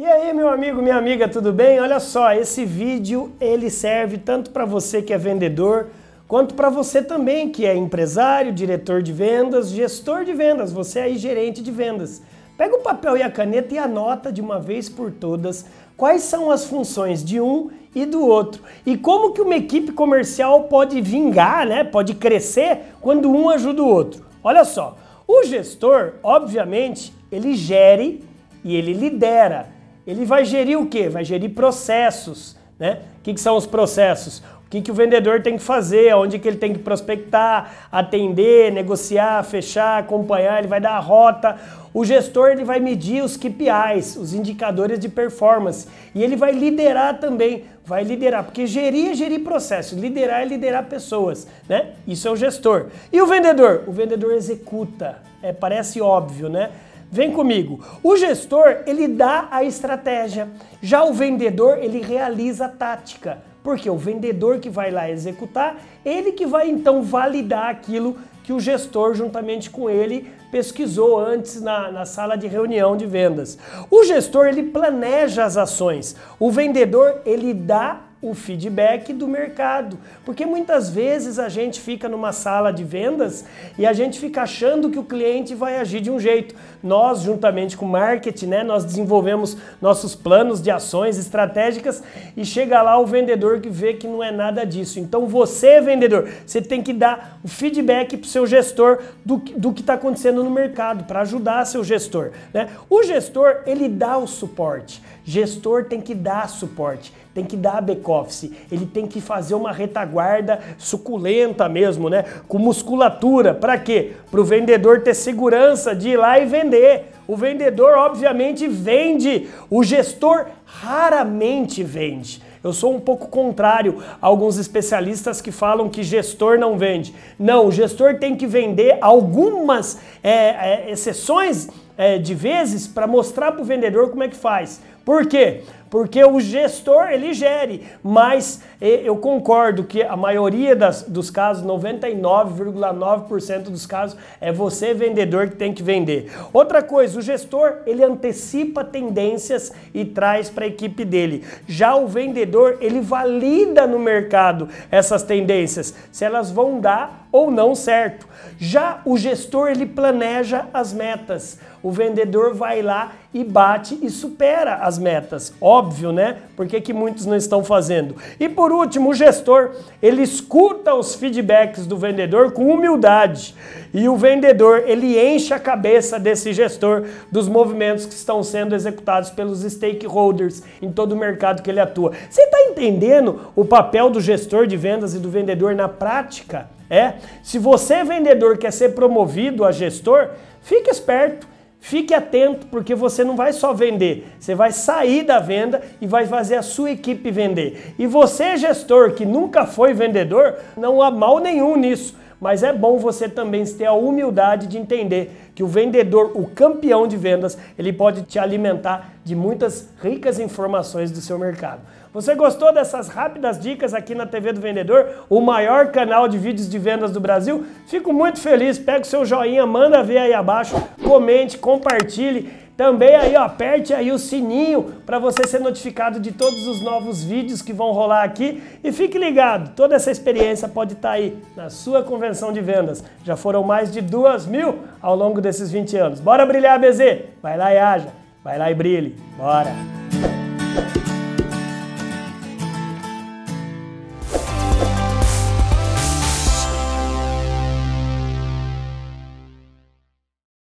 E aí, meu amigo, minha amiga, tudo bem? Olha só, esse vídeo ele serve tanto para você que é vendedor, quanto para você também que é empresário, diretor de vendas, gestor de vendas, você aí gerente de vendas. Pega o papel e a caneta e anota de uma vez por todas quais são as funções de um e do outro. E como que uma equipe comercial pode vingar, né? Pode crescer quando um ajuda o outro. Olha só, o gestor, obviamente, ele gere e ele lidera ele vai gerir o quê? Vai gerir processos, né? O que, que são os processos? O que, que o vendedor tem que fazer, onde que ele tem que prospectar, atender, negociar, fechar, acompanhar, ele vai dar a rota. O gestor ele vai medir os KPIs, os indicadores de performance, e ele vai liderar também, vai liderar, porque gerir é gerir processos, liderar é liderar pessoas, né? Isso é o gestor. E o vendedor? O vendedor executa. É, parece óbvio, né? Vem comigo. O gestor, ele dá a estratégia. Já o vendedor, ele realiza a tática. Porque o vendedor que vai lá executar, ele que vai então validar aquilo que o gestor, juntamente com ele, pesquisou antes na, na sala de reunião de vendas. O gestor, ele planeja as ações. O vendedor, ele dá o feedback do mercado. Porque muitas vezes a gente fica numa sala de vendas e a gente fica achando que o cliente vai agir de um jeito. Nós, juntamente com o marketing, né, nós desenvolvemos nossos planos de ações estratégicas e chega lá o vendedor que vê que não é nada disso. Então você, vendedor, você tem que dar o feedback para o seu gestor do, do que está acontecendo no mercado, para ajudar seu gestor. Né? O gestor, ele dá o suporte. Gestor tem que dar suporte tem que dar back-office, ele tem que fazer uma retaguarda suculenta mesmo, né? Com musculatura. Para quê? Para o vendedor ter segurança de ir lá e vender. O vendedor, obviamente, vende, o gestor raramente vende. Eu sou um pouco contrário a alguns especialistas que falam que gestor não vende. Não, o gestor tem que vender algumas é, é, exceções é, de vezes para mostrar para o vendedor como é que faz. Por quê? Porque o gestor ele gere, mas eu concordo que a maioria das, dos casos, 99,9% dos casos, é você vendedor que tem que vender. Outra coisa, o gestor ele antecipa tendências e traz para a equipe dele. Já o vendedor ele valida no mercado essas tendências, se elas vão dar ou não certo. Já o gestor ele planeja as metas. O vendedor vai lá e bate e supera as metas. Óbvio, né? Por que, que muitos não estão fazendo? E por último, o gestor, ele escuta os feedbacks do vendedor com humildade. E o vendedor, ele enche a cabeça desse gestor dos movimentos que estão sendo executados pelos stakeholders em todo o mercado que ele atua. Você está entendendo o papel do gestor de vendas e do vendedor na prática? É, se você vendedor quer ser promovido a gestor, fique esperto. Fique atento, porque você não vai só vender, você vai sair da venda e vai fazer a sua equipe vender. E você, gestor, que nunca foi vendedor, não há mal nenhum nisso. Mas é bom você também ter a humildade de entender que o vendedor, o campeão de vendas, ele pode te alimentar de muitas ricas informações do seu mercado. Você gostou dessas rápidas dicas aqui na TV do Vendedor, o maior canal de vídeos de vendas do Brasil? Fico muito feliz. Pega o seu joinha, manda ver aí abaixo, comente, compartilhe. Também aí, ó, aperte aí o sininho para você ser notificado de todos os novos vídeos que vão rolar aqui. E fique ligado, toda essa experiência pode estar tá aí na sua convenção de vendas. Já foram mais de duas mil ao longo desses 20 anos. Bora brilhar, BZ? Vai lá e haja, vai lá e brilhe. Bora!